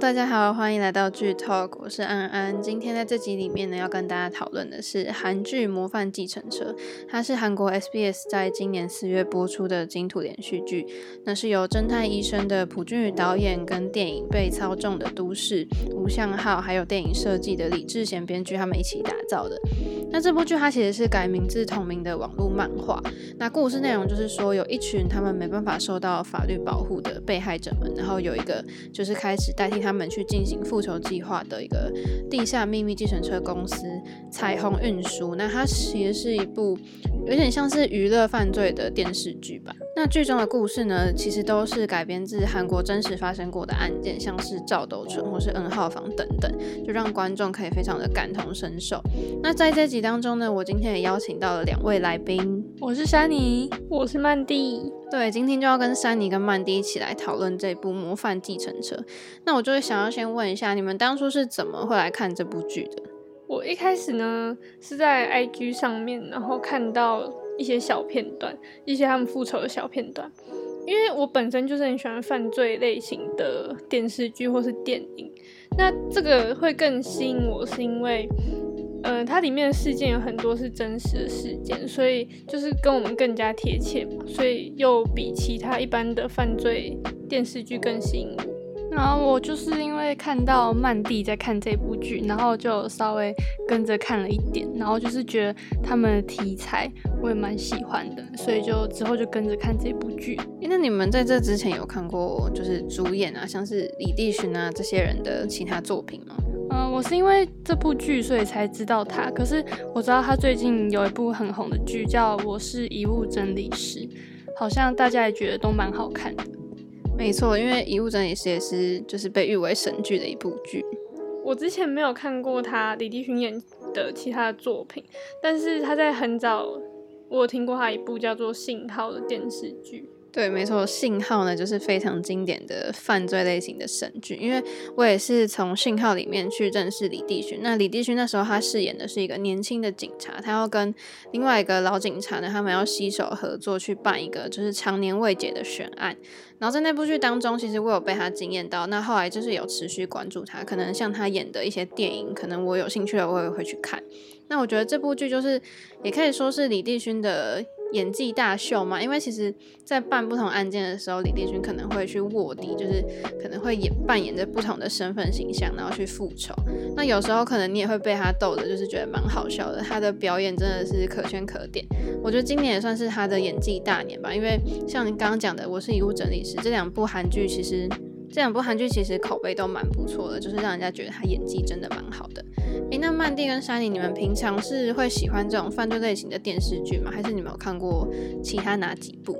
大家好，欢迎来到剧 Talk，我是安安。今天在这集里面呢，要跟大家讨论的是韩剧《模范计程车》，它是韩国 SBS 在今年四月播出的金土连续剧。那是由侦探医生的朴俊宇导演，跟电影《被操纵的都市》吴相浩，还有电影设计的李智贤编剧他们一起打造的。那这部剧它其实是改名字同名的网络漫画。那故事内容就是说，有一群他们没办法受到法律保护的被害者们，然后有一个就是开始。代替他们去进行复仇计划的一个地下秘密计程车公司彩虹运输，那它其实是一部有点像是娱乐犯罪的电视剧吧。那剧中的故事呢，其实都是改编自韩国真实发生过的案件，像是赵斗淳或是 N 号房等等，就让观众可以非常的感同身受。那在这集当中呢，我今天也邀请到了两位来宾，我是珊妮，我是曼蒂。对，今天就要跟珊妮跟曼蒂一起来讨论这部《模范计程车》。那我就会想要先问一下，你们当初是怎么会来看这部剧的？我一开始呢是在 IG 上面，然后看到一些小片段，一些他们复仇的小片段。因为我本身就是很喜欢犯罪类型的电视剧或是电影，那这个会更吸引我，是因为。嗯、呃，它里面的事件有很多是真实的事件，所以就是跟我们更加贴切嘛，所以又比其他一般的犯罪电视剧更吸引我。然后我就是因为看到曼蒂在看这部剧，然后就稍微跟着看了一点，然后就是觉得他们的题材我也蛮喜欢的，所以就之后就跟着看这部剧。那你们在这之前有看过就是主演啊，像是李帝勋啊这些人的其他作品吗？嗯，我是因为这部剧所以才知道他。可是我知道他最近有一部很红的剧叫《我是遗物整理师》，好像大家也觉得都蛮好看的。没错，因为《遗物整理师》也是就是被誉为神剧的一部剧。我之前没有看过他李帝勋演的其他的作品，但是他在很早我有听过他一部叫做《信号》的电视剧。对，没错，信号呢就是非常经典的犯罪类型的神剧，因为我也是从信号里面去认识李帝勋。那李帝勋那时候他饰演的是一个年轻的警察，他要跟另外一个老警察呢，他们要携手合作去办一个就是常年未解的悬案。然后在那部剧当中，其实我有被他惊艳到。那后来就是有持续关注他，可能像他演的一些电影，可能我有兴趣的，我也会去看。那我觉得这部剧就是也可以说是李帝勋的。演技大秀嘛，因为其实，在办不同案件的时候，李帝勋可能会去卧底，就是可能会演扮演着不同的身份形象，然后去复仇。那有时候可能你也会被他逗的，就是觉得蛮好笑的。他的表演真的是可圈可点。我觉得今年也算是他的演技大年吧，因为像你刚刚讲的《我是遗物整理师》这两部韩剧，其实这两部韩剧其实口碑都蛮不错的，就是让人家觉得他演技真的蛮好的。诶，那曼蒂跟珊妮，你们平常是会喜欢这种犯罪类型的电视剧吗？还是你们有看过其他哪几部？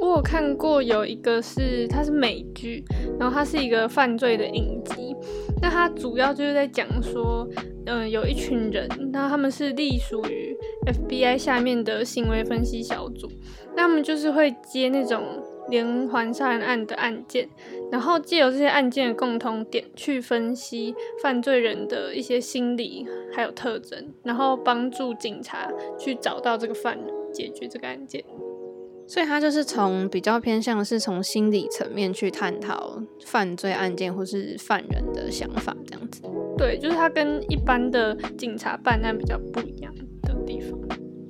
我有看过有一个是，它是美剧，然后它是一个犯罪的影集。那它主要就是在讲说，嗯、有一群人，那他们是隶属于 FBI 下面的行为分析小组，那他们就是会接那种。连环杀人案的案件，然后借由这些案件的共同点去分析犯罪人的一些心理还有特征，然后帮助警察去找到这个犯人，解决这个案件。所以他就是从比较偏向是从心理层面去探讨犯罪案件或是犯人的想法这样子。对，就是他跟一般的警察办案比较不一样的地方。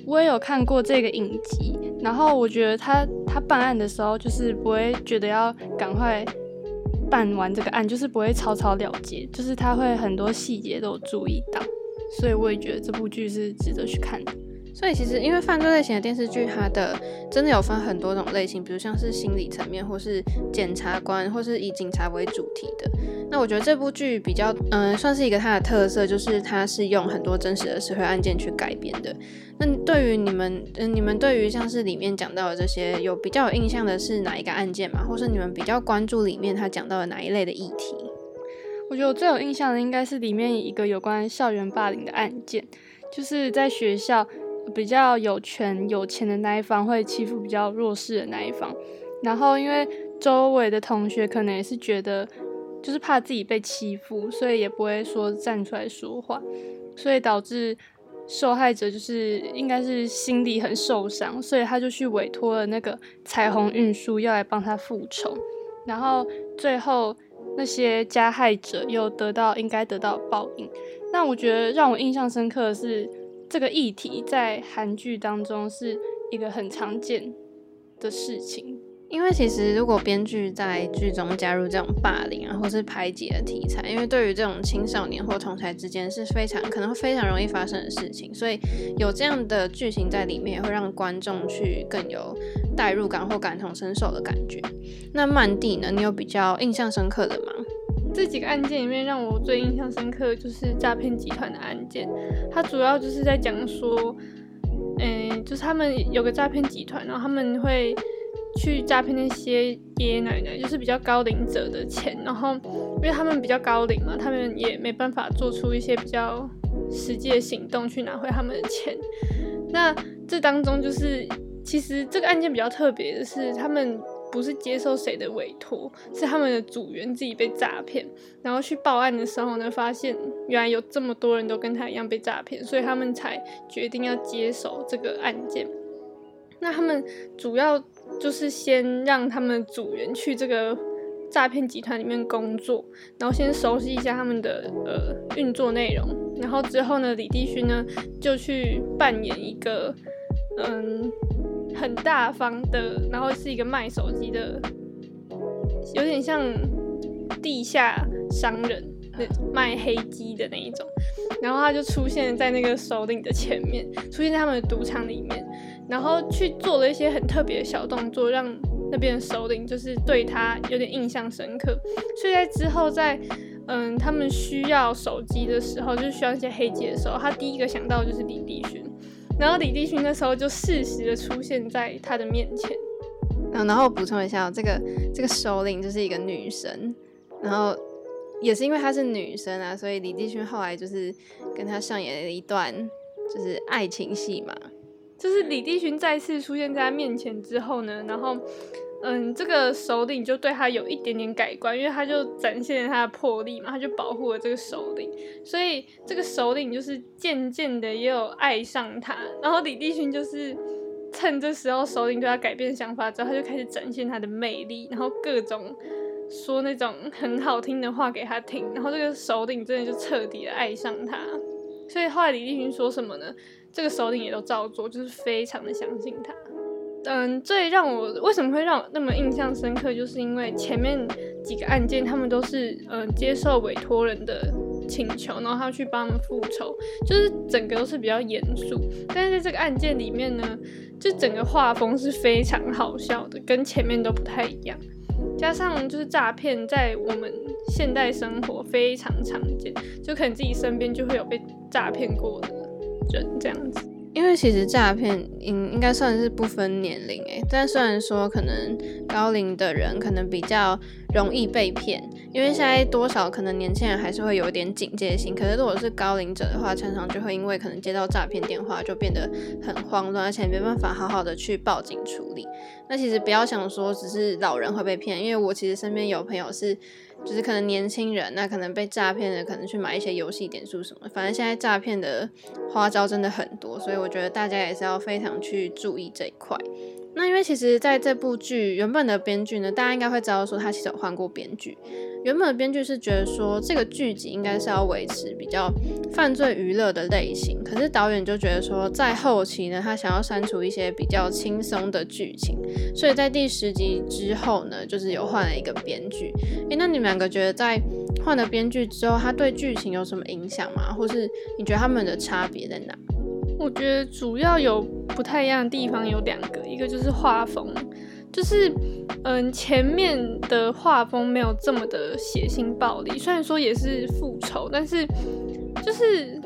我也有看过这个影集，然后我觉得他他办案的时候，就是不会觉得要赶快办完这个案，就是不会草草了结，就是他会很多细节都有注意到，所以我也觉得这部剧是值得去看的。所以其实，因为犯罪类型的电视剧，它的真的有分很多种类型，比如像是心理层面，或是检察官，或是以警察为主题的。那我觉得这部剧比较，嗯、算是一个它的特色，就是它是用很多真实的社会案件去改编的。那对于你们，嗯、你们对于像是里面讲到的这些，有比较有印象的是哪一个案件吗？或是你们比较关注里面他讲到的哪一类的议题？我觉得我最有印象的应该是里面一个有关校园霸凌的案件，就是在学校。比较有权有钱的那一方会欺负比较弱势的那一方，然后因为周围的同学可能也是觉得，就是怕自己被欺负，所以也不会说站出来说话，所以导致受害者就是应该是心里很受伤，所以他就去委托了那个彩虹运输要来帮他复仇，然后最后那些加害者又得到应该得到报应。那我觉得让我印象深刻的是，这个议题在韩剧当中是一个很常见的事情。因为其实如果编剧在剧中加入这种霸凌啊，或是排挤的题材，因为对于这种青少年或同侪之间是非常可能会非常容易发生的事情，所以有这样的剧情在里面，会让观众去更有代入感或感同身受的感觉。那曼蒂呢？你有比较印象深刻的吗？这几个案件里面，让我最印象深刻就是诈骗集团的案件。它主要就是在讲说，嗯，就是他们有个诈骗集团，然后他们会。去诈骗那些爷爷奶奶，就是比较高龄者的钱，然后因为他们比较高龄嘛，他们也没办法做出一些比较实际的行动去拿回他们的钱。那这当中就是，其实这个案件比较特别的是，他们不是接受谁的委托，是他们的组员自己被诈骗，然后去报案的时候呢，发现原来有这么多人都跟他一样被诈骗，所以他们才决定要接手这个案件。那他们主要。就是先让他们组员去这个诈骗集团里面工作，然后先熟悉一下他们的呃运作内容，然后之后呢，李帝勋呢就去扮演一个嗯很大方的，然后是一个卖手机的，有点像地下商人那卖黑机的那一种，然后他就出现在那个首领的前面，出现在他们的赌场里面。然后去做了一些很特别的小动作，让那边的首领就是对他有点印象深刻。所以在之后在，嗯他们需要手机的时候，就是需要一些黑机的时候，他第一个想到就是李帝勋。然后李帝勋那时候就适时的出现在他的面前。嗯，然后补充一下，这个这个首领就是一个女生，然后也是因为她是女生啊，所以李帝勋后来就是跟她上演了一段就是爱情戏嘛。就是李帝勋再次出现在他面前之后呢，然后，嗯，这个首领就对他有一点点改观，因为他就展现他的魄力嘛，他就保护了这个首领，所以这个首领就是渐渐的也有爱上他，然后李帝勋就是趁这时候首领对他改变想法之后，他就开始展现他的魅力，然后各种说那种很好听的话给他听，然后这个首领真的就彻底的爱上他，所以后来李帝勋说什么呢？这个首领也都照做，就是非常的相信他。嗯，最让我为什么会让我那么印象深刻，就是因为前面几个案件他们都是嗯接受委托人的请求，然后他去帮他们复仇，就是整个都是比较严肃。但是在这个案件里面呢，就整个画风是非常好笑的，跟前面都不太一样。加上就是诈骗在我们现代生活非常常见，就可能自己身边就会有被诈骗过的。人这样子，因为其实诈骗应应该算是不分年龄诶，但虽然说可能高龄的人可能比较容易被骗，因为现在多少可能年轻人还是会有一点警戒心。可是如果是高龄者的话，常常就会因为可能接到诈骗电话就变得很慌乱，而且没办法好好的去报警处理。那其实不要想说只是老人会被骗，因为我其实身边有朋友是。就是可能年轻人，那可能被诈骗的，可能去买一些游戏点数什么，反正现在诈骗的花招真的很多，所以我觉得大家也是要非常去注意这一块。那因为其实在这部剧原本的编剧呢，大家应该会知道说他其实有换过编剧。原本编剧是觉得说这个剧集应该是要维持比较犯罪娱乐的类型，可是导演就觉得说在后期呢，他想要删除一些比较轻松的剧情，所以在第十集之后呢，就是有换了一个编剧。诶，那你们两个觉得在换了编剧之后，他对剧情有什么影响吗？或是你觉得他们的差别在哪？我觉得主要有不太一样的地方有两个，一个就是画风，就是嗯前面的画风没有这么的血腥暴力，虽然说也是复仇，但是就是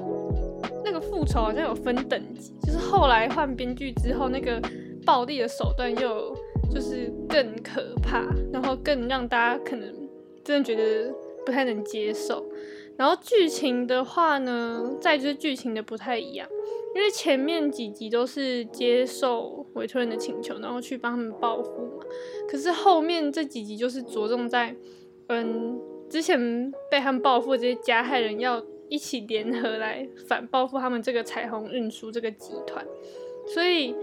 那个复仇好像有分等级，就是后来换编剧之后，那个暴力的手段又就是更可怕，然后更让大家可能真的觉得不太能接受。然后剧情的话呢，再就是剧情的不太一样。因为前面几集都是接受委托人的请求，然后去帮他们报复嘛。可是后面这几集就是着重在，嗯，之前被他们报复这些加害人要一起联合来反报复他们这个彩虹运输这个集团。所以，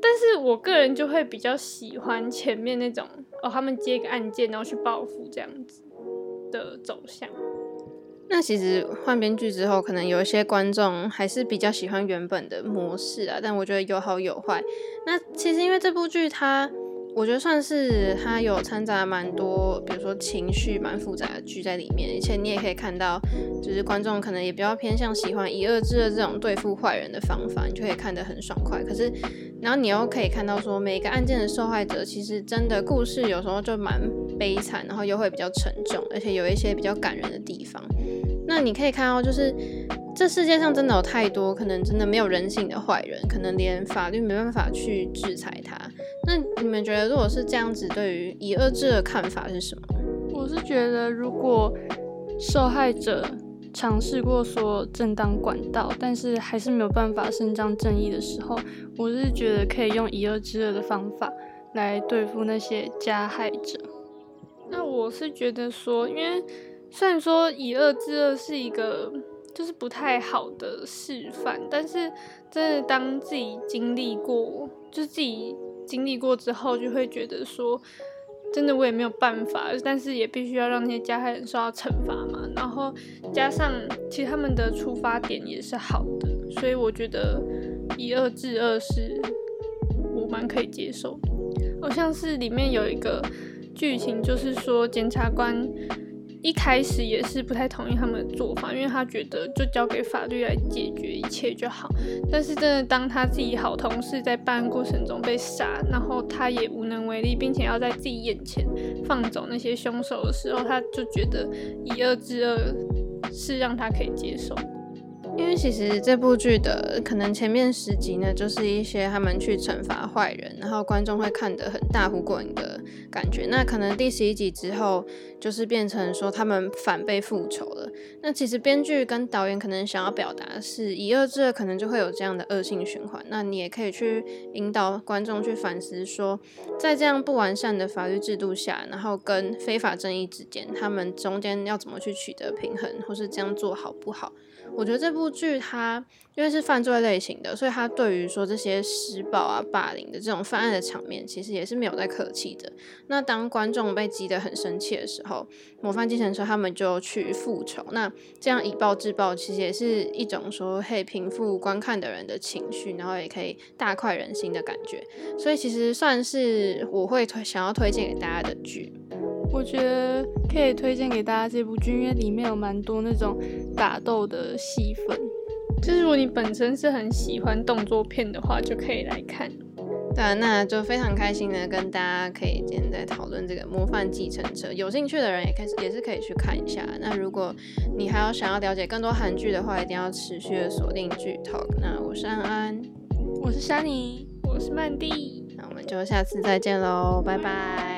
但是我个人就会比较喜欢前面那种哦，他们接个案件然后去报复这样子。的走向。那其实换编剧之后，可能有一些观众还是比较喜欢原本的模式啊，但我觉得有好有坏。那其实因为这部剧它。我觉得算是它有掺杂蛮多，比如说情绪蛮复杂的剧在里面，而且你也可以看到，就是观众可能也比较偏向喜欢以恶制恶这种对付坏人的方法，你就可以看得很爽快。可是，然后你又可以看到说，每个案件的受害者其实真的故事有时候就蛮悲惨，然后又会比较沉重，而且有一些比较感人的地方。那你可以看到，就是这世界上真的有太多可能真的没有人性的坏人，可能连法律没办法去制裁他。那你们觉得，如果是这样子，对于以恶制的看法是什么？我是觉得，如果受害者尝试过说正当管道，但是还是没有办法伸张正义的时候，我是觉得可以用以恶制恶的方法来对付那些加害者。那我是觉得说，因为虽然说以恶制恶是一个就是不太好的示范，但是真的当自己经历过，就自己。经历过之后，就会觉得说，真的我也没有办法，但是也必须要让那些加害人受到惩罚嘛。然后加上其实他们的出发点也是好的，所以我觉得以恶制恶是我蛮可以接受的。好像是里面有一个剧情，就是说检察官。一开始也是不太同意他们的做法，因为他觉得就交给法律来解决一切就好。但是真的当他自己好同事在办案过程中被杀，然后他也无能为力，并且要在自己眼前放走那些凶手的时候，他就觉得以恶制恶是让他可以接受。因为其实这部剧的可能前面十集呢，就是一些他们去惩罚坏人，然后观众会看得很大呼过瘾的感觉。那可能第十一集之后，就是变成说他们反被复仇了。那其实编剧跟导演可能想要表达的是以恶制恶，可能就会有这样的恶性循环。那你也可以去引导观众去反思说，在这样不完善的法律制度下，然后跟非法正义之间，他们中间要怎么去取得平衡，或是这样做好不好？我觉得这部剧它因为是犯罪类型的，所以它对于说这些施暴啊、霸凌的这种犯案的场面，其实也是没有在客气的。那当观众被激得很生气的时候，模范计程车他们就去复仇。那这样以暴制暴，其实也是一种说可以平复观看的人的情绪，然后也可以大快人心的感觉。所以其实算是我会推想要推荐给大家的剧。我觉得可以推荐给大家这部剧，因为里面有蛮多那种打斗的戏份。就是如果你本身是很喜欢动作片的话，就可以来看。对啊，那就非常开心的跟大家可以今天在讨论这个《模范继承者》，有兴趣的人也开始也是可以去看一下。那如果你还要想要了解更多韩剧的话，一定要持续的锁定剧 Talk。那我是安安，我是珊妮，我是曼蒂，那我们就下次再见喽，拜拜。